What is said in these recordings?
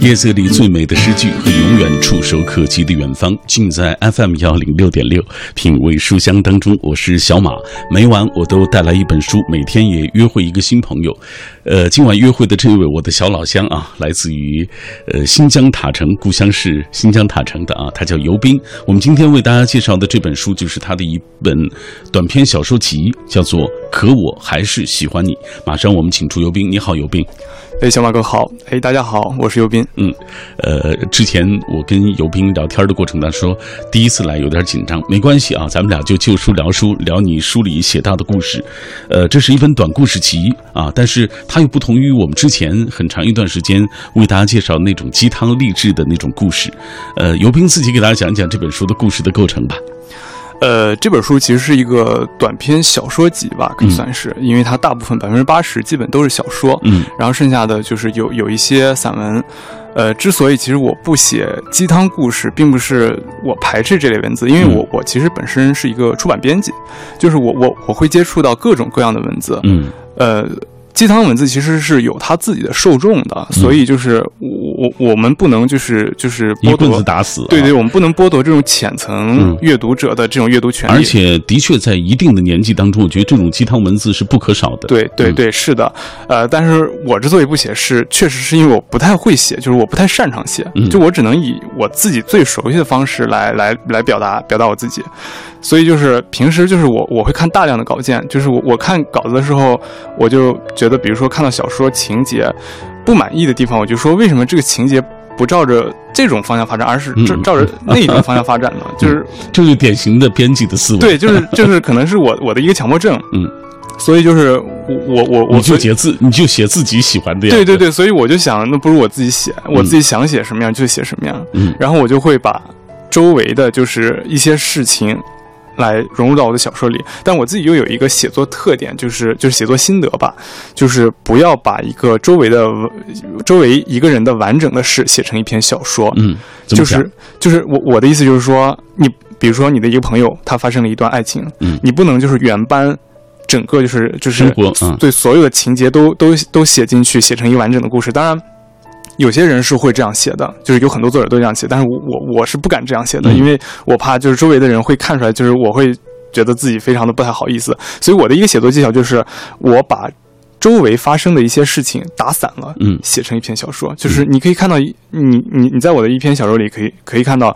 夜色里最美的诗句和永远触手可及的远方，尽在 FM 幺零六点六品味书香当中。我是小马，每晚我都带来一本书，每天也约会一个新朋友。呃，今晚约会的这一位我的小老乡啊，来自于呃新疆塔城，故乡是新疆塔城的啊，他叫尤斌。我们今天为大家介绍的这本书就是他的一本短篇小说集，叫做《可我还是喜欢你》。马上我们请出尤斌，你好，尤斌。哎，小马哥好！哎，大家好，我是尤斌。嗯，呃，之前我跟尤斌聊天的过程当中，第一次来有点紧张，没关系啊，咱们俩就就书聊书，聊你书里写到的故事。呃，这是一本短故事集啊，但是它又不同于我们之前很长一段时间为大家介绍那种鸡汤励志的那种故事。呃，尤斌自己给大家讲一讲这本书的故事的构成吧。呃，这本书其实是一个短篇小说集吧，可以算是，因为它大部分百分之八十基本都是小说，嗯，然后剩下的就是有有一些散文。呃，之所以其实我不写鸡汤故事，并不是我排斥这类文字，因为我我其实本身是一个出版编辑，就是我我我会接触到各种各样的文字，嗯，呃。鸡汤文字其实是有它自己的受众的，所以就是我我我我们不能就是就是一棍子打死，对对，我们不能剥夺这种浅层阅读者的这种阅读权利。而且的确在一定的年纪当中，我觉得这种鸡汤文字是不可少的。对对对，是的，呃，但是我之所以不写，是确实是因为我不太会写，就是我不太擅长写，就我只能以我自己最熟悉的方式来来来表达表达我自己。所以就是平时就是我我会看大量的稿件，就是我我看稿子的时候，我就觉得，比如说看到小说情节不满意的地方，我就说为什么这个情节不照着这种方向发展，而是照照着那一种方向发展呢？就是就是典型的编辑的思维。对，就是就是可能是我我的一个强迫症。嗯，所以就是我我我就写自，你就写自己喜欢的呀对对对，所以我就想，那不如我自己写，我自己想写什么样就写什么样。嗯，然后我就会把周围的就是一些事情。来融入到我的小说里，但我自己又有一个写作特点，就是就是写作心得吧，就是不要把一个周围的周围一个人的完整的事写成一篇小说。嗯，就是就是我我的意思就是说，你比如说你的一个朋友，他发生了一段爱情，嗯，你不能就是原班整个就是就是嗯、对所有的情节都都都写进去，写成一个完整的故事。当然。有些人是会这样写的，就是有很多作者都这样写，但是我我我是不敢这样写的，因为我怕就是周围的人会看出来，就是我会觉得自己非常的不太好意思。所以我的一个写作技巧就是，我把周围发生的一些事情打散了，嗯，写成一篇小说。就是你可以看到，你你你在我的一篇小说里可以可以看到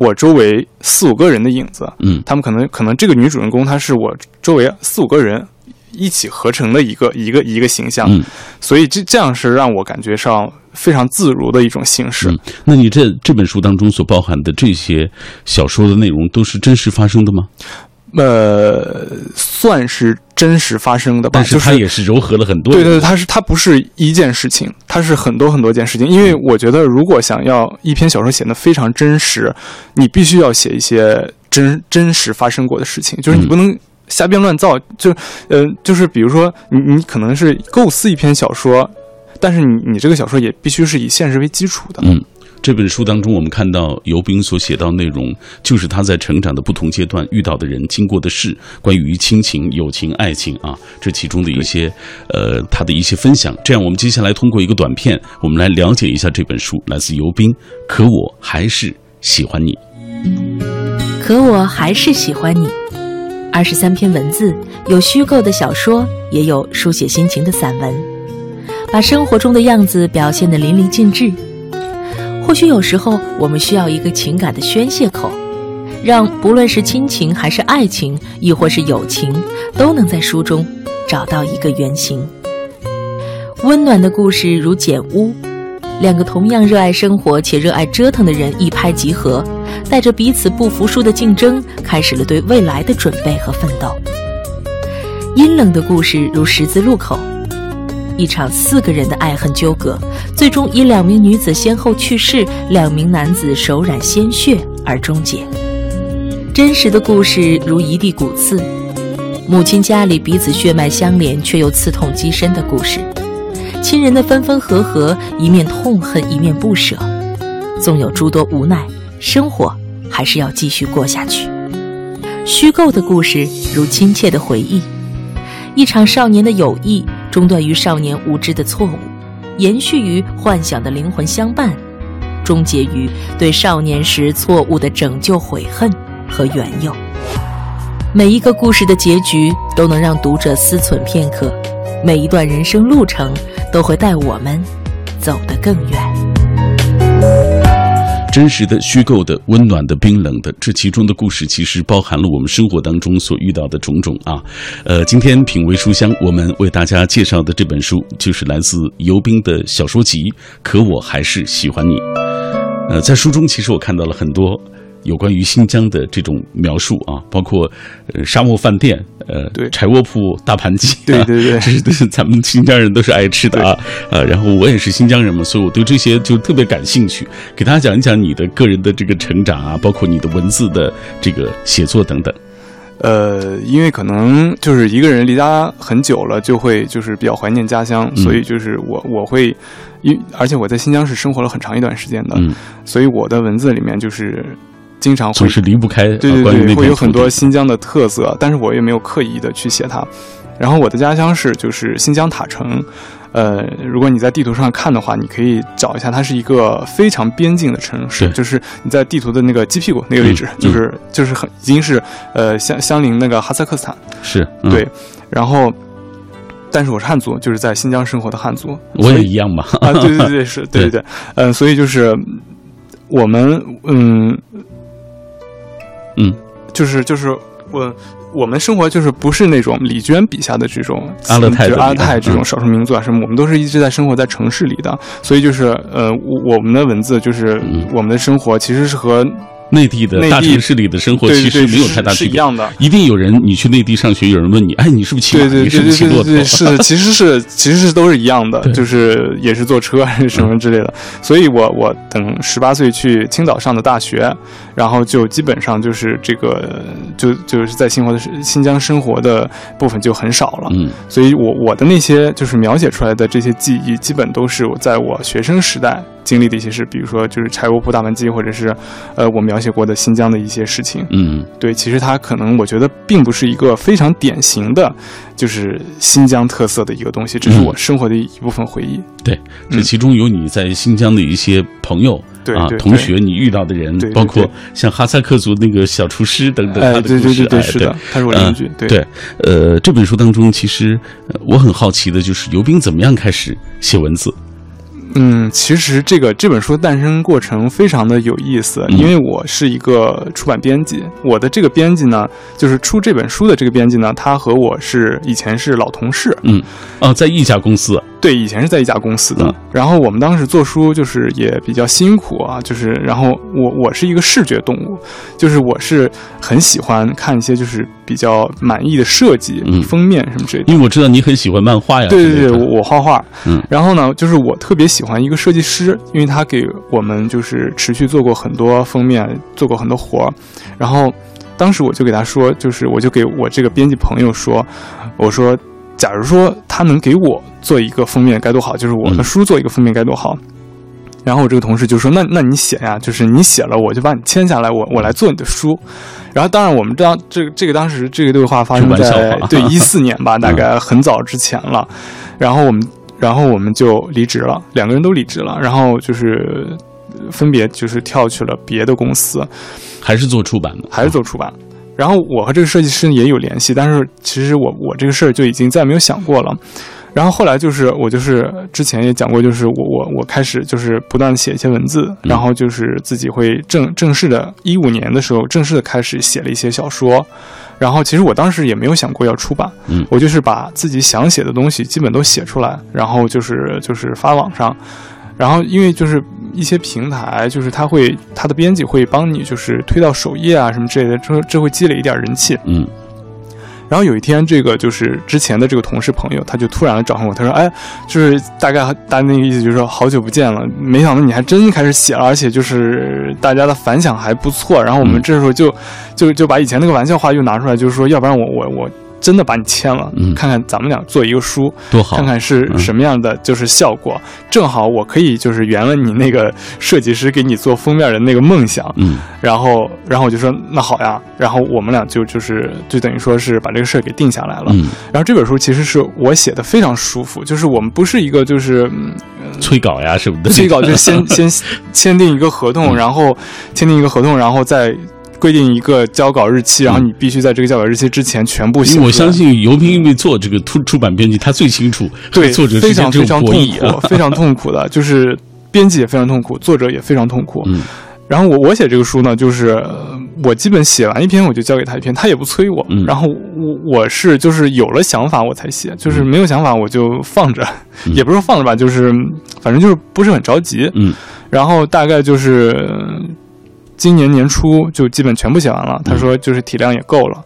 我周围四五个人的影子，嗯，他们可能可能这个女主人公她是我周围四五个人。一起合成的一个一个一个形象，嗯所以这这样是让我感觉上非常自如的一种形式。那你这这本书当中所包含的这些小说的内容都是真实发生的吗？呃，算是真实发生的吧，但是它也是糅合了很多。对对，它是它不是一件事情，它是很多很多件事情。因为我觉得，如果想要一篇小说写得非常真实，你必须要写一些真真实发生过的事情，就是你不能。瞎编乱造，就，呃，就是比如说，你你可能是构思一篇小说，但是你你这个小说也必须是以现实为基础的。嗯，这本书当中，我们看到尤斌所写到内容，就是他在成长的不同阶段遇到的人、经过的事，关于亲情、友情、爱情啊，这其中的一些，呃，他的一些分享。这样，我们接下来通过一个短片，我们来了解一下这本书，来自尤斌。可我还是喜欢你，可我还是喜欢你。二十三篇文字，有虚构的小说，也有书写心情的散文，把生活中的样子表现得淋漓尽致。或许有时候，我们需要一个情感的宣泄口，让不论是亲情还是爱情，亦或是友情，都能在书中找到一个原型。温暖的故事如简屋，两个同样热爱生活且热爱折腾的人一拍即合。带着彼此不服输的竞争，开始了对未来的准备和奋斗。阴冷的故事如十字路口，一场四个人的爱恨纠葛，最终以两名女子先后去世，两名男子手染鲜血而终结。真实的故事如一地骨刺，母亲家里彼此血脉相连却又刺痛极深的故事，亲人的分分合合，一面痛恨，一面不舍，纵有诸多无奈。生活还是要继续过下去。虚构的故事如亲切的回忆，一场少年的友谊中断于少年无知的错误，延续于幻想的灵魂相伴，终结于对少年时错误的拯救悔恨和缘由。每一个故事的结局都能让读者思忖片刻，每一段人生路程都会带我们走得更远。真实的、虚构的、温暖的、冰冷的，这其中的故事其实包含了我们生活当中所遇到的种种啊。呃，今天品味书香，我们为大家介绍的这本书就是来自游冰的小说集《可我还是喜欢你》。呃，在书中其实我看到了很多。有关于新疆的这种描述啊，包括呃沙漠饭店，呃对柴窝铺大盘鸡，对对对，这是咱们新疆人都是爱吃的啊，呃，然后我也是新疆人嘛，所以我对这些就特别感兴趣。给大家讲一讲你的个人的这个成长啊，包括你的文字的这个写作等等。呃，因为可能就是一个人离家很久了，就会就是比较怀念家乡，所以就是我我会，因而且我在新疆是生活了很长一段时间的，所以我的文字里面就是。经常总是离不开对对对，会有很多新疆的特色，但是我也没有刻意的去写它。然后我的家乡是就是新疆塔城，呃，如果你在地图上看的话，你可以找一下，它是一个非常边境的城市，就是你在地图的那个鸡屁股那个位置，就是就是很已经是呃相相邻那个哈萨克斯坦，是对。然后，但是我是汉族，就是在新疆生活的汉族，我也一样嘛。啊，对对对，是对对 对，嗯，所以就是我们嗯。嗯，就是就是我我们生活就是不是那种李娟笔下的这种阿勒泰阿勒泰这种少数民族啊什么，我们都是一直在生活在城市里的，所以就是呃，我们的文字就是我们的生活其实是和。内地的大城市里的生活其实没有太大区别，是一样的。一定有人，你去内地上学，有人问你，哎，你是不是骑马？你是不是骑骆驼？是，其实是，其实是都是一样的，就是也是坐车还是 什么之类的。所以我我等十八岁去青岛上的大学，然后就基本上就是这个，就就是在新活的新疆生活的部分就很少了。嗯，所以我我的那些就是描写出来的这些记忆，基本都是我在我学生时代。经历的一些事，比如说就是柴窝铺大盘鸡，或者是，呃，我描写过的新疆的一些事情。嗯，对，其实它可能我觉得并不是一个非常典型的，就是新疆特色的一个东西，这是我生活的一部分回忆。对，这其中有你在新疆的一些朋友，对啊，同学，你遇到的人，包括像哈萨克族那个小厨师等等，他的故事，对，是的，他是我邻居。对，呃，这本书当中，其实我很好奇的就是尤兵怎么样开始写文字。嗯，其实这个这本书诞生过程非常的有意思，因为我是一个出版编辑，我的这个编辑呢，就是出这本书的这个编辑呢，他和我是以前是老同事，嗯，哦，在一家公司。对，以前是在一家公司的。然后我们当时做书就是也比较辛苦啊，就是然后我我是一个视觉动物，就是我是很喜欢看一些就是比较满意的设计，封面什么之类的。因为我知道你很喜欢漫画呀。对对对，我画画。嗯。然后呢，就是我特别喜欢一个设计师，因为他给我们就是持续做过很多封面，做过很多活儿。然后当时我就给他说，就是我就给我这个编辑朋友说，我说。假如说他能给我做一个封面该多好，就是我的书做一个封面该多好。然后我这个同事就说：“那那你写呀，就是你写了，我就把你签下来，我我来做你的书。”然后当然我们知道这个这个当时这个对话发生在对一四年吧，大概很早之前了。然后我们然后我们就离职了，两个人都离职了，然后就是分别就是跳去了别的公司，还是做出版的，还是做出版。然后我和这个设计师也有联系，但是其实我我这个事儿就已经再没有想过了。然后后来就是我就是之前也讲过，就是我我我开始就是不断的写一些文字，然后就是自己会正正式的，一五年的时候正式的开始写了一些小说。然后其实我当时也没有想过要出版，嗯，我就是把自己想写的东西基本都写出来，然后就是就是发网上。然后，因为就是一些平台，就是他会他的编辑会帮你，就是推到首页啊什么之类的，这这会积累一点人气。嗯。然后有一天，这个就是之前的这个同事朋友，他就突然找上我，他说：“哎，就是大概大那个意思，就是说好久不见了，没想到你还真开始写了，而且就是大家的反响还不错。”然后我们这时候就就就把以前那个玩笑话又拿出来，就是说，要不然我我我真的把你签了，看看咱们俩做一个书多好，看看是什么样的就是效果。正好我可以就是圆了你那个设计师给你做封面的那个梦想。嗯，然后然后我就说那好呀，然后我们俩就就是就等于说是把这个事儿给定下来了。嗯，然后这本书其实是我写的非常舒服，就是我们不是一个就是催稿呀什么的，催稿就是先 先签订一个合同，然后签订一个合同，然后再。规定一个交稿日期，然后你必须在这个交稿日期之前全部写。我相信尤斌因为做这个出出版编辑，他最清楚对作者非常非常痛苦，非常痛苦的，就是编辑也非常痛苦，作者也非常痛苦。嗯，然后我我写这个书呢，就是我基本写完一篇我就交给他一篇，他也不催我。嗯，然后我我是就是有了想法我才写，就是没有想法我就放着，也不是放着吧，就是反正就是不是很着急。嗯，然后大概就是。今年年初就基本全部写完了，他说就是体量也够了。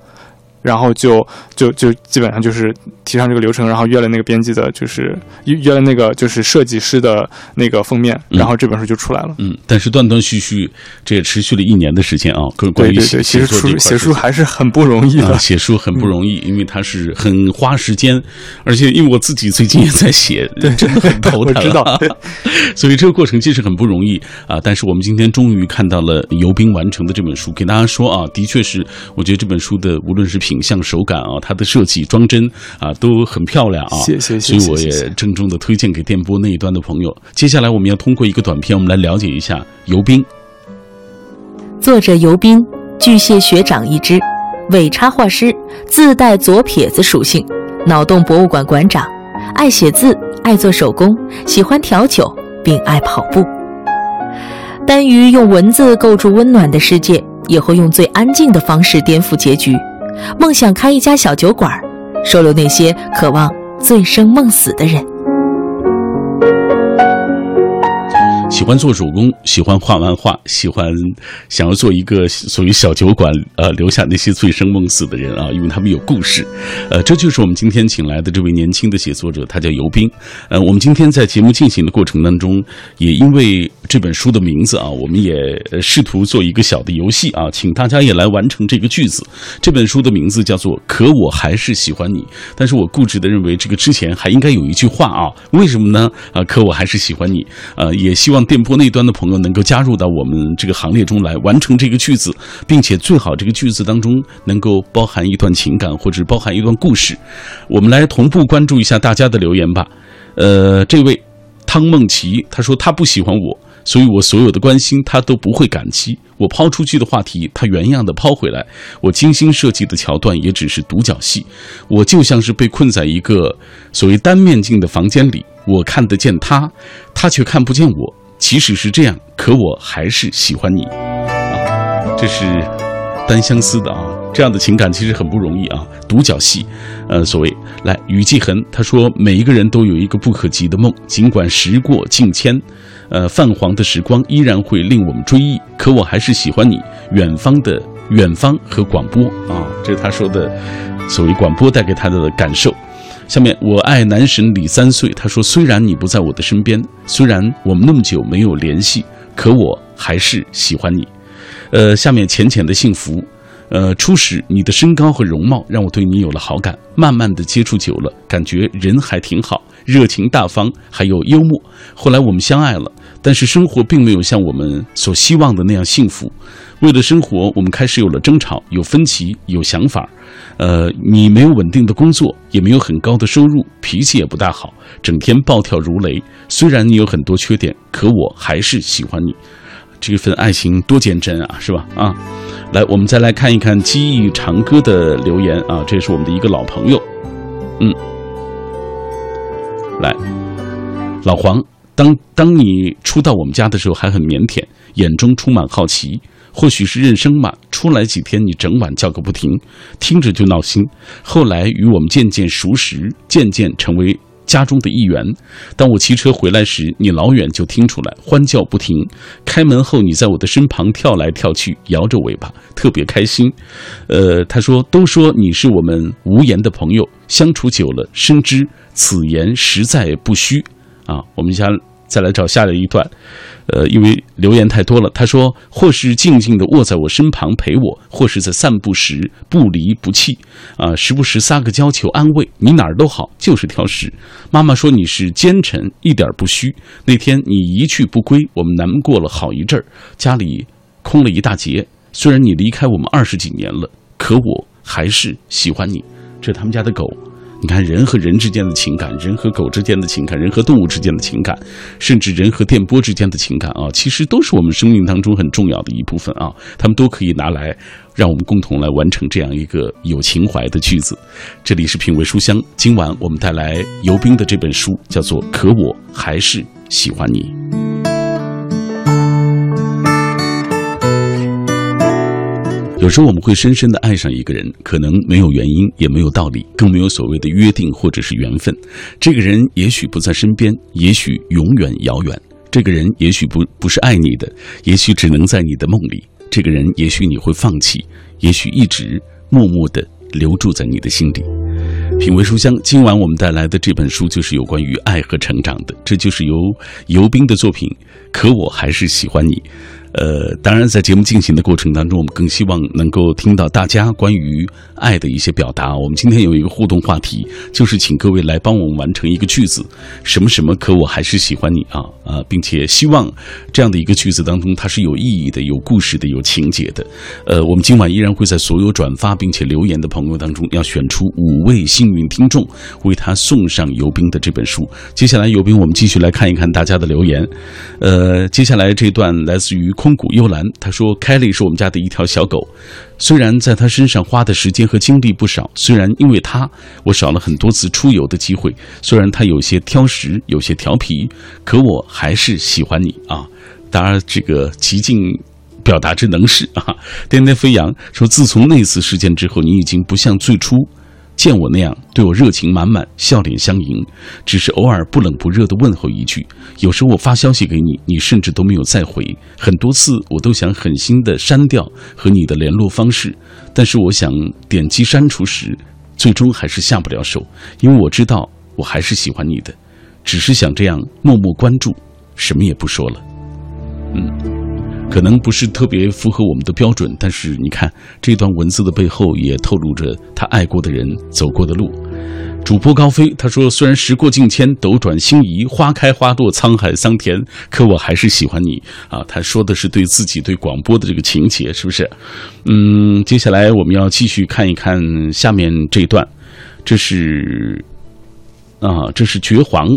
然后就就就基本上就是提上这个流程，然后约了那个编辑的，就是约约了那个就是设计师的那个封面，然后这本书就出来了。嗯，但是断断续续，这也持续了一年的时间啊。关于写写书写书还是很不容易的，写书很不容易，因为它是很花时间，而且因为我自己最近也在写，对，真的很头疼。我知道，所以这个过程其实很不容易啊。但是我们今天终于看到了尤斌完成的这本书，给大家说啊，的确是，我觉得这本书的无论是品相、手感啊，它的设计、装帧啊都很漂亮啊。谢谢，所以我也郑重的推荐给电波那一端的朋友。接下来我们要通过一个短片，我们来了解一下游兵。作者游兵，巨蟹学长一只，伪插画师，自带左撇子属性，脑洞博物馆馆长，爱写字，爱做手工，喜欢调酒，并爱跑步。单于用文字构筑温暖的世界，也会用最安静的方式颠覆结局。梦想开一家小酒馆，收留那些渴望醉生梦死的人。喜欢做手工，喜欢画漫画，喜欢想要做一个属于小酒馆，呃，留下那些醉生梦死的人啊，因为他们有故事，呃，这就是我们今天请来的这位年轻的写作者，他叫尤斌。呃，我们今天在节目进行的过程当中，也因为这本书的名字啊，我们也试图做一个小的游戏啊，请大家也来完成这个句子。这本书的名字叫做《可我还是喜欢你》，但是我固执的认为这个之前还应该有一句话啊，为什么呢？啊，可我还是喜欢你，呃，也希望。电波那端的朋友能够加入到我们这个行列中来，完成这个句子，并且最好这个句子当中能够包含一段情感或者包含一段故事。我们来同步关注一下大家的留言吧。呃，这位汤梦琪他说他不喜欢我，所以我所有的关心他都不会感激。我抛出去的话题，他原样的抛回来。我精心设计的桥段也只是独角戏。我就像是被困在一个所谓单面镜的房间里，我看得见他，他却看不见我。即使是这样，可我还是喜欢你，啊，这是单相思的啊，这样的情感其实很不容易啊，独角戏，呃，所谓来雨季痕，他说每一个人都有一个不可及的梦，尽管时过境迁，呃，泛黄的时光依然会令我们追忆，可我还是喜欢你，远方的远方和广播啊，这是他说的，所谓广播带给他的感受。下面我爱男神李三岁，他说：“虽然你不在我的身边，虽然我们那么久没有联系，可我还是喜欢你。”呃，下面浅浅的幸福，呃，初始你的身高和容貌让我对你有了好感，慢慢的接触久了，感觉人还挺好，热情大方，还有幽默。后来我们相爱了，但是生活并没有像我们所希望的那样幸福。为了生活，我们开始有了争吵，有分歧，有想法。呃，你没有稳定的工作，也没有很高的收入，脾气也不大好，整天暴跳如雷。虽然你有很多缺点，可我还是喜欢你。这份爱情多坚贞啊，是吧？啊，来，我们再来看一看记忆长歌的留言啊，这是我们的一个老朋友。嗯，来，老黄，当当你初到我们家的时候还很腼腆，眼中充满好奇。或许是认生嘛，出来几天你整晚叫个不停，听着就闹心。后来与我们渐渐熟识，渐渐成为家中的一员。当我骑车回来时，你老远就听出来欢叫不停。开门后，你在我的身旁跳来跳去，摇着尾巴，特别开心。呃，他说：“都说你是我们无言的朋友，相处久了，深知此言实在不虚。”啊，我们家再来找下一段，呃，因为留言太多了。他说，或是静静的卧在我身旁陪我，或是在散步时不离不弃，啊，时不时撒个娇求安慰。你哪儿都好，就是挑食。妈妈说你是奸臣，一点不虚。那天你一去不归，我们难过了好一阵儿，家里空了一大截。虽然你离开我们二十几年了，可我还是喜欢你。这他们家的狗。你看，人和人之间的情感，人和狗之间的情感，人和动物之间的情感，甚至人和电波之间的情感啊，其实都是我们生命当中很重要的一部分啊。他们都可以拿来，让我们共同来完成这样一个有情怀的句子。这里是品味书香，今晚我们带来游冰的这本书，叫做《可我还是喜欢你》。有时候我们会深深的爱上一个人，可能没有原因，也没有道理，更没有所谓的约定或者是缘分。这个人也许不在身边，也许永远遥远。这个人也许不不是爱你的，也许只能在你的梦里。这个人也许你会放弃，也许一直默默的留住在你的心里。品味书香，今晚我们带来的这本书就是有关于爱和成长的，这就是由游冰的作品。可我还是喜欢你。呃，当然，在节目进行的过程当中，我们更希望能够听到大家关于爱的一些表达。我们今天有一个互动话题，就是请各位来帮我们完成一个句子，什么什么，可我还是喜欢你啊啊，并且希望这样的一个句子当中，它是有意义的、有故事的、有情节的。呃，我们今晚依然会在所有转发并且留言的朋友当中，要选出五位幸运听众，为他送上游兵的这本书。接下来，游兵，我们继续来看一看大家的留言。呃，接下来这段来自于。空谷幽兰，他说：“凯莉是我们家的一条小狗，虽然在他身上花的时间和精力不少，虽然因为他我少了很多次出游的机会，虽然他有些挑食，有些调皮，可我还是喜欢你啊！当然，这个极尽表达之能事啊！颠颠飞扬说，自从那次事件之后，你已经不像最初。”见我那样对我热情满满，笑脸相迎，只是偶尔不冷不热的问候一句。有时候我发消息给你，你甚至都没有再回。很多次我都想狠心的删掉和你的联络方式，但是我想点击删除时，最终还是下不了手，因为我知道我还是喜欢你的，只是想这样默默关注，什么也不说了。嗯。可能不是特别符合我们的标准，但是你看这段文字的背后，也透露着他爱过的人走过的路。主播高飞他说：“虽然时过境迁，斗转星移，花开花落，沧海桑田，可我还是喜欢你啊。”他说的是对自己对广播的这个情节，是不是？嗯，接下来我们要继续看一看下面这段，这是啊，这是绝黄。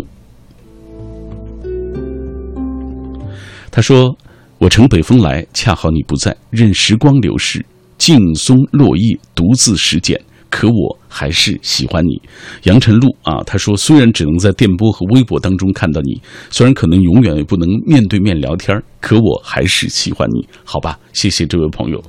他说。我乘北风来，恰好你不在，任时光流逝，劲松落叶，独自拾捡。可我还是喜欢你，杨晨露啊。他说，虽然只能在电波和微博当中看到你，虽然可能永远也不能面对面聊天，可我还是喜欢你。好吧，谢谢这位朋友。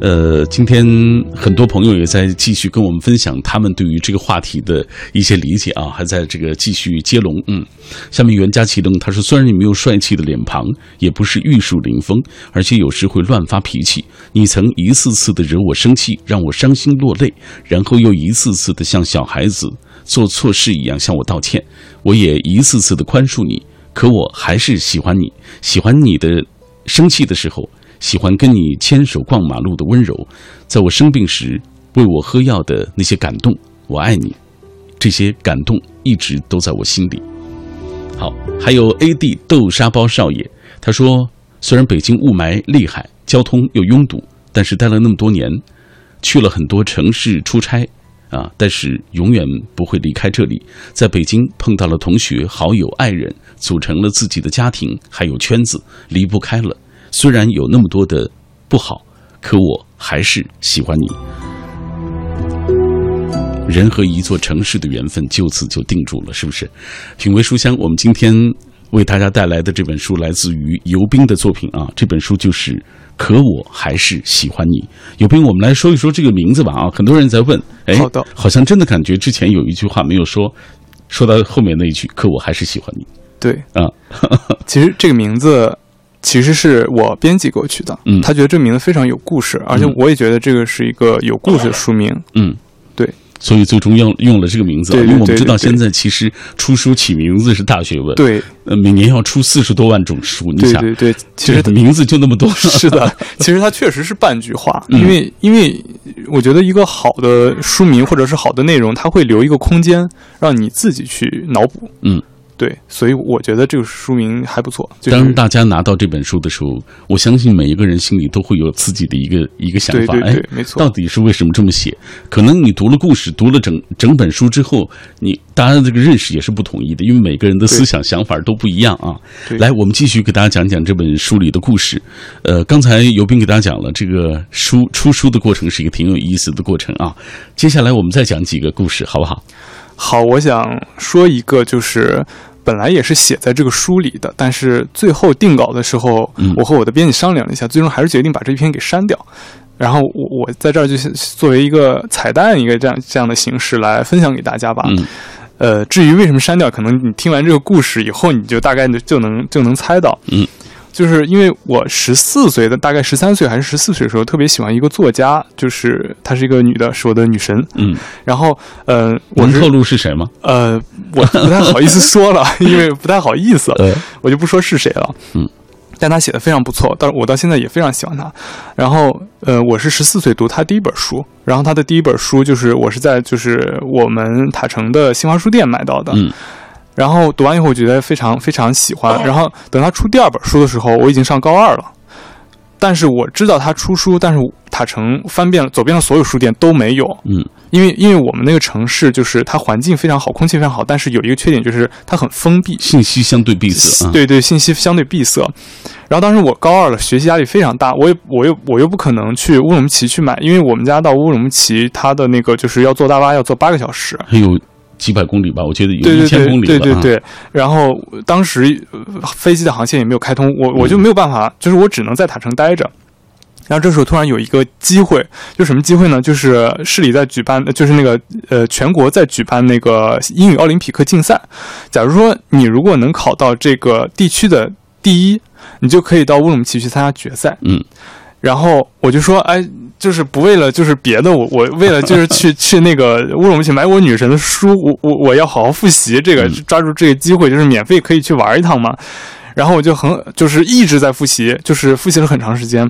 呃，今天很多朋友也在继续跟我们分享他们对于这个话题的一些理解啊，还在这个继续接龙。嗯，下面袁佳琪灯他说：“虽然你没有帅气的脸庞，也不是玉树临风，而且有时会乱发脾气，你曾一次次的惹我生气，让我伤心落泪，然后又一次次的像小孩子做错事一样向我道歉，我也一次次的宽恕你，可我还是喜欢你，喜欢你的生气的时候。”喜欢跟你牵手逛马路的温柔，在我生病时为我喝药的那些感动，我爱你，这些感动一直都在我心里。好，还有 A D 豆沙包少爷，他说：虽然北京雾霾厉害，交通又拥堵，但是待了那么多年，去了很多城市出差啊，但是永远不会离开这里。在北京碰到了同学、好友、爱人，组成了自己的家庭，还有圈子，离不开了。虽然有那么多的不好，可我还是喜欢你。人和一座城市的缘分就此就定住了，是不是？品味书香，我们今天为大家带来的这本书来自于尤斌的作品啊，这本书就是《可我还是喜欢你》。尤斌，我们来说一说这个名字吧啊，很多人在问，哎，好的，好像真的感觉之前有一句话没有说，说到后面那一句“可我还是喜欢你”。对啊，其实这个名字。其实是我编辑过去的，嗯，他觉得这名字非常有故事，而且我也觉得这个是一个有故事的书名，嗯，对。所以最终用用了这个名字。对，因为我们知道现在其实出书起名字是大学问。对，呃，每年要出四十多万种书，你想，对对，其实名字就那么多。是的，其实它确实是半句话，因为因为我觉得一个好的书名或者是好的内容，它会留一个空间让你自己去脑补。嗯。对，所以我觉得这个书名还不错。当大家拿到这本书的时候，我相信每一个人心里都会有自己的一个一个想法。哎，没错，到底是为什么这么写？可能你读了故事，读了整整本书之后，你大家这个认识也是不统一的，因为每个人的思想想法都不一样啊。来，我们继续给大家讲讲这本书里的故事。呃，刚才尤斌给大家讲了这个书出书的过程是一个挺有意思的过程啊。接下来我们再讲几个故事，好不好？好，我想说一个就是。本来也是写在这个书里的，但是最后定稿的时候，我和我的编辑商量了一下，最终还是决定把这篇给删掉。然后我我在这儿就作为一个彩蛋，一个这样这样的形式来分享给大家吧。呃，至于为什么删掉，可能你听完这个故事以后，你就大概就能就能猜到。嗯。就是因为我十四岁的，大概十三岁还是十四岁的时候，特别喜欢一个作家，就是她是一个女的，是我的女神。嗯，然后，呃，我能透露是谁吗？呃，我不太好意思说了，因为不太好意思，我就不说是谁了。嗯，但她写的非常不错，到我到现在也非常喜欢她。然后，呃，我是十四岁读她第一本书，然后她的第一本书就是我是在就是我们塔城的新华书店买到的。嗯。然后读完以后，我觉得非常非常喜欢。然后等他出第二本书的时候，我已经上高二了。但是我知道他出书，但是塔城翻遍了、走遍了所有书店都没有。嗯，因为因为我们那个城市就是它环境非常好，空气非常好，但是有一个缺点就是它很封闭，信息相对闭塞。对对，信息相对闭塞。然后当时我高二了，学习压力非常大，我也我又我又不可能去乌鲁木齐去买，因为我们家到乌鲁木齐，它的那个就是要坐大巴要坐八个小时。还有。几百公里吧，我觉得有一千公里了。对对对，然后当时飞机的航线也没有开通，我我就没有办法，就是我只能在塔城待着。然后这时候突然有一个机会，就什么机会呢？就是市里在举办，就是那个呃全国在举办那个英语奥林匹克竞赛。假如说你如果能考到这个地区的第一，你就可以到乌鲁木齐去参加决赛。嗯。然后我就说，哎，就是不为了就是别的，我我为了就是去 去那个乌鲁木齐买我女神的书，我我我要好好复习这个，抓住这个机会，就是免费可以去玩一趟嘛。然后我就很就是一直在复习，就是复习了很长时间，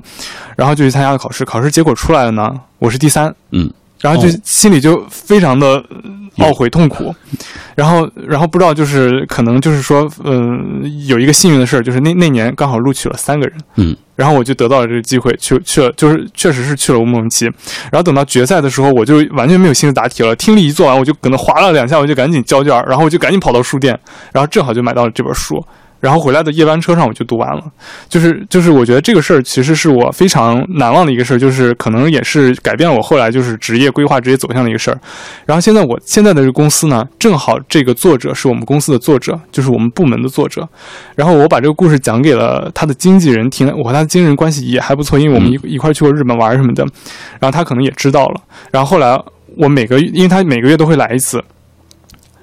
然后就去参加了考试。考试结果出来了呢，我是第三。嗯。然后就心里就非常的懊悔痛苦，然后然后不知道就是可能就是说，嗯，有一个幸运的事儿，就是那那年刚好录取了三个人，嗯，然后我就得到了这个机会，去去了，就是确实是去了乌鲁木齐，然后等到决赛的时候，我就完全没有心思答题了，听力一做完，我就可能划了两下，我就赶紧交卷，然后我就赶紧跑到书店，然后正好就买到了这本书。然后回来的夜班车上我就读完了，就是就是我觉得这个事儿其实是我非常难忘的一个事儿，就是可能也是改变了我后来就是职业规划、职业走向的一个事儿。然后现在我现在的这个公司呢，正好这个作者是我们公司的作者，就是我们部门的作者。然后我把这个故事讲给了他的经纪人听，我和他的经纪人关系也还不错，因为我们一一块去过日本玩什么的。然后他可能也知道了。然后后来我每个月，因为他每个月都会来一次。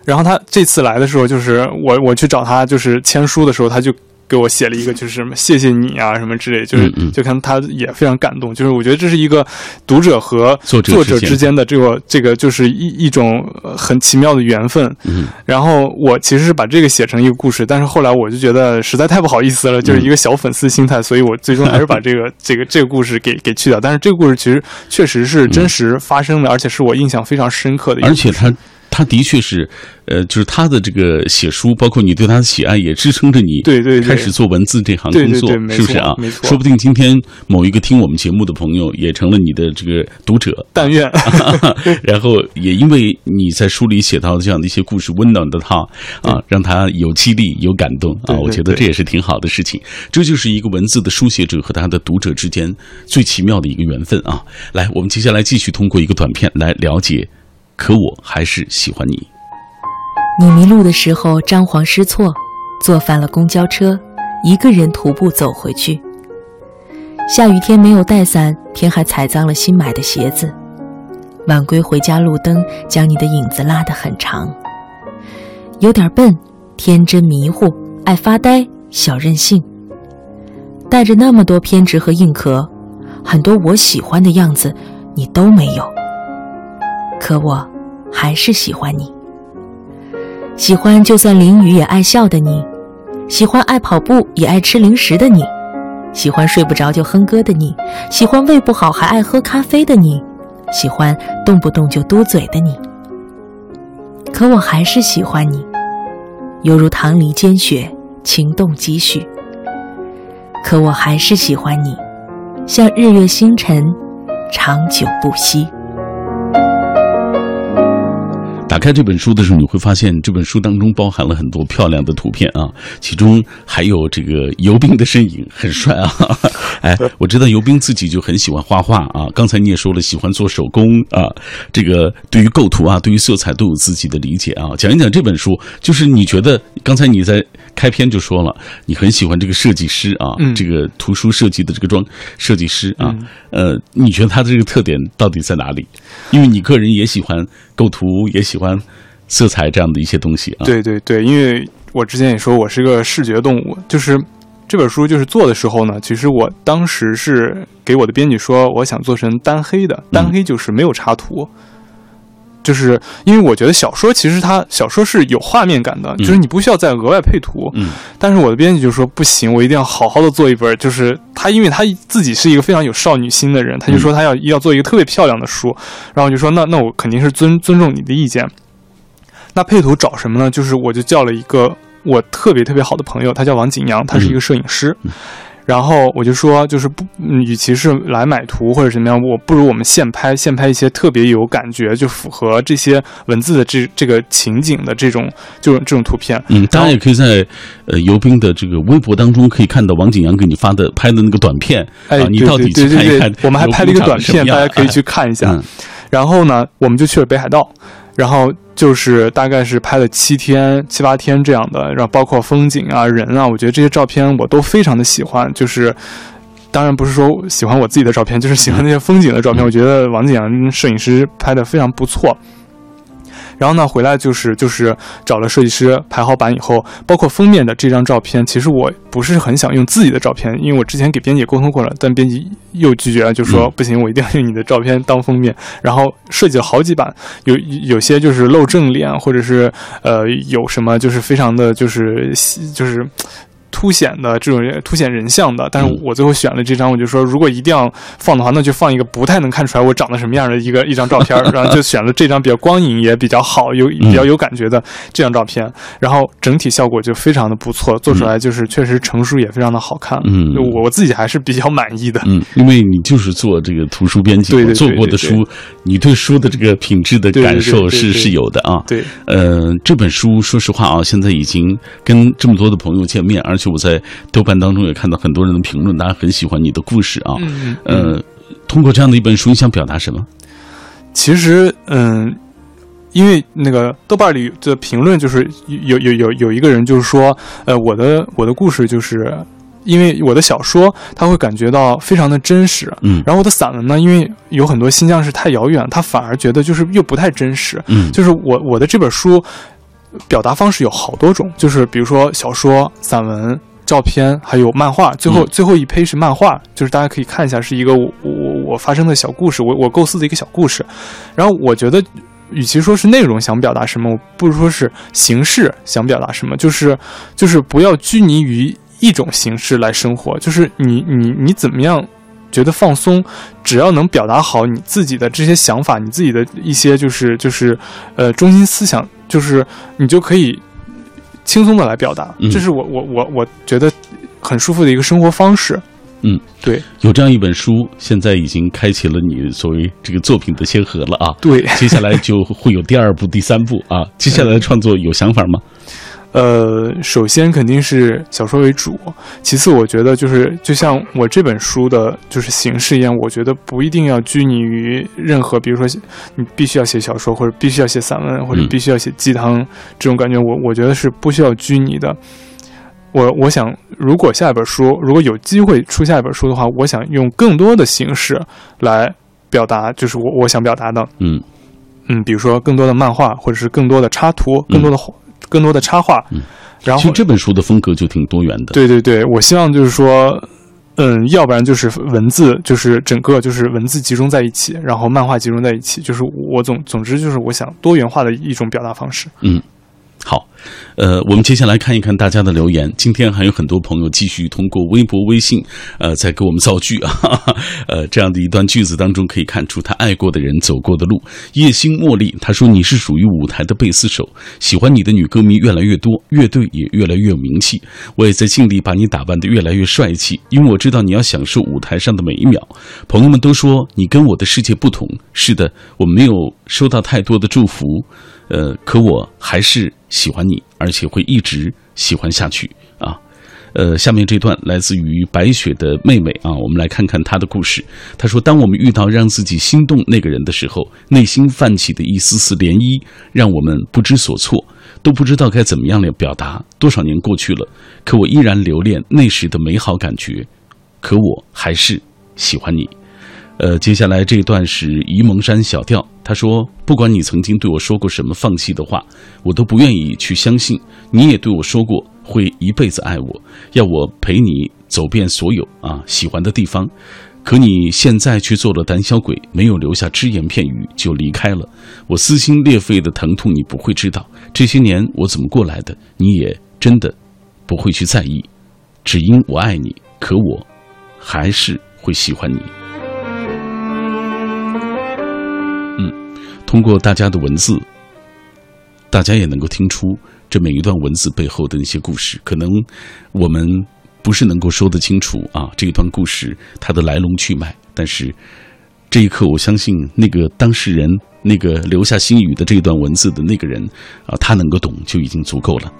然后他这次来的时候，就是我我去找他，就是签书的时候，他就给我写了一个，就是什么谢谢你啊什么之类，就是就看他也非常感动。就是我觉得这是一个读者和作者之间的这个这个就是一一种很奇妙的缘分。然后我其实是把这个写成一个故事，但是后来我就觉得实在太不好意思了，就是一个小粉丝心态，所以我最终还是把这个这个 这个故事给给去掉。但是这个故事其实确实是真实发生的，而且是我印象非常深刻的。而且他。他的确是，呃，就是他的这个写书，包括你对他的喜爱，也支撑着你对对开始做文字这行工作，是不是啊？没错，说不定今天某一个听我们节目的朋友也成了你的这个读者，但愿。然后也因为你在书里写到的这样的一些故事，温暖的他啊，让他有激励、有感动啊，我觉得这也是挺好的事情。这就是一个文字的书写者和他的读者之间最奇妙的一个缘分啊！来，我们接下来继续通过一个短片来了解。可我还是喜欢你。你迷路的时候张皇失措，坐反了公交车，一个人徒步走回去。下雨天没有带伞，天还踩脏了新买的鞋子。晚归回家，路灯将你的影子拉得很长。有点笨，天真迷糊，爱发呆，小任性。带着那么多偏执和硬壳，很多我喜欢的样子，你都没有。可我还是喜欢你。喜欢就算淋雨也爱笑的你，喜欢爱跑步也爱吃零食的你，喜欢睡不着就哼歌的你，喜欢胃不好还爱喝咖啡的你，喜欢动不动就嘟嘴的你。可我还是喜欢你，犹如棠梨煎雪，情动几许。可我还是喜欢你，像日月星辰，长久不息。打开这本书的时候，你会发现这本书当中包含了很多漂亮的图片啊，其中还有这个尤兵的身影，很帅啊！哎，我知道尤兵自己就很喜欢画画啊。刚才你也说了，喜欢做手工啊，这个对于构图啊，对于色彩都有自己的理解啊。讲一讲这本书，就是你觉得刚才你在开篇就说了，你很喜欢这个设计师啊，这个图书设计的这个装设计师啊，呃，你觉得他的这个特点到底在哪里？因为你个人也喜欢构图，也喜欢色彩这样的一些东西啊。对对对，因为我之前也说我是个视觉动物，就是这本书就是做的时候呢，其实我当时是给我的编辑说，我想做成单黑的，单黑就是没有插图。就是因为我觉得小说其实它小说是有画面感的，就是你不需要再额外配图。嗯，但是我的编辑就说不行，我一定要好好的做一本。就是他，因为他自己是一个非常有少女心的人，他就说他要要做一个特别漂亮的书。然后我就说那那我肯定是尊尊重你的意见。那配图找什么呢？就是我就叫了一个我特别特别好的朋友，他叫王景阳，他是一个摄影师。然后我就说，就是不，与其是来买图或者什么样，我不如我们现拍，现拍一些特别有感觉，就符合这些文字的这这个情景的这种，就是这种图片。嗯，大家也可以在呃尤斌的这个微博当中可以看到王景阳给你发的拍的那个短片。哎，你到底去看一看？我们还拍了一个短片，大家可以去看一下。然后呢，我们就去了北海道。然后就是大概是拍了七天七八天这样的，然后包括风景啊、人啊，我觉得这些照片我都非常的喜欢。就是，当然不是说喜欢我自己的照片，就是喜欢那些风景的照片。我觉得王景阳摄影师拍的非常不错。然后呢，回来就是就是找了设计师排好版以后，包括封面的这张照片，其实我不是很想用自己的照片，因为我之前给编辑沟通过了，但编辑又拒绝了，就说不行，我一定要用你的照片当封面。然后设计了好几版，有有些就是露正脸，或者是呃有什么就是非常的就是就是。凸显的这种凸显人像的，但是我最后选了这张，我就说如果一定要放的话，那就放一个不太能看出来我长得什么样的一个 一张照片，然后就选了这张比较光影也比较好，有比较有感觉的这张照片，然后整体效果就非常的不错，做出来就是确实成熟也非常的好看，嗯，我我自己还是比较满意的，嗯，因为你就是做这个图书编辑，对做过的书，你对书的这个品质的感受是是有的啊，对，呃，这本书说实话啊，现在已经跟这么多的朋友见面，而且。我在豆瓣当中也看到很多人的评论，大家很喜欢你的故事啊。嗯呃，通过这样的一本书，你想表达什么？其实，嗯，因为那个豆瓣里的评论就是有有有有一个人就是说，呃，我的我的故事就是因为我的小说他会感觉到非常的真实，嗯，然后我的散文呢，因为有很多新疆是太遥远，他反而觉得就是又不太真实，嗯，就是我我的这本书。表达方式有好多种，就是比如说小说、散文、照片，还有漫画。最后最后一胚是漫画，就是大家可以看一下，是一个我我我发生的小故事，我我构思的一个小故事。然后我觉得，与其说是内容想表达什么，我不如说是形式想表达什么，就是就是不要拘泥于一种形式来生活，就是你你你怎么样。觉得放松，只要能表达好你自己的这些想法，你自己的一些就是就是，呃，中心思想，就是你就可以轻松的来表达。这是我我我我觉得很舒服的一个生活方式。嗯，对，有这样一本书，现在已经开启了你作为这个作品的先河了啊。对，接下来就会有第二部、第三部啊。接下来的创作有想法吗？呃，首先肯定是小说为主，其次我觉得就是就像我这本书的就是形式一样，我觉得不一定要拘泥于任何，比如说你必须要写小说，或者必须要写散文，或者必须要写鸡汤这种感觉，我我觉得是不需要拘泥的。我我想，如果下一本书如果有机会出下一本书的话，我想用更多的形式来表达，就是我我想表达的，嗯嗯，比如说更多的漫画，或者是更多的插图，更多的。更多的插画，然后其实这本书的风格就挺多元的。对对对，我希望就是说，嗯，要不然就是文字，就是整个就是文字集中在一起，然后漫画集中在一起，就是我总总之就是我想多元化的一种表达方式。嗯。好，呃，我们接下来看一看大家的留言。今天还有很多朋友继续通过微博、微信，呃，在给我们造句啊。呃，这样的一段句子当中，可以看出他爱过的人走过的路。叶星茉莉他说：“你是属于舞台的贝斯手，喜欢你的女歌迷越来越多，乐队也越来越有名气。我也在尽力把你打扮得越来越帅气，因为我知道你要享受舞台上的每一秒。朋友们都说你跟我的世界不同，是的，我没有收到太多的祝福。”呃，可我还是喜欢你，而且会一直喜欢下去啊。呃，下面这段来自于白雪的妹妹啊，我们来看看她的故事。她说：“当我们遇到让自己心动那个人的时候，内心泛起的一丝丝涟漪，让我们不知所措，都不知道该怎么样来表达。多少年过去了，可我依然留恋那时的美好感觉，可我还是喜欢你。”呃，接下来这段是沂蒙山小调。他说：“不管你曾经对我说过什么放弃的话，我都不愿意去相信。你也对我说过会一辈子爱我，要我陪你走遍所有啊喜欢的地方。可你现在却做了胆小鬼，没有留下只言片语就离开了。我撕心裂肺的疼痛，你不会知道。这些年我怎么过来的，你也真的不会去在意。只因我爱你，可我还是会喜欢你。”通过大家的文字，大家也能够听出这每一段文字背后的那些故事。可能我们不是能够说得清楚啊，这一段故事它的来龙去脉。但是这一刻，我相信那个当事人，那个留下心语的这一段文字的那个人啊，他能够懂就已经足够了。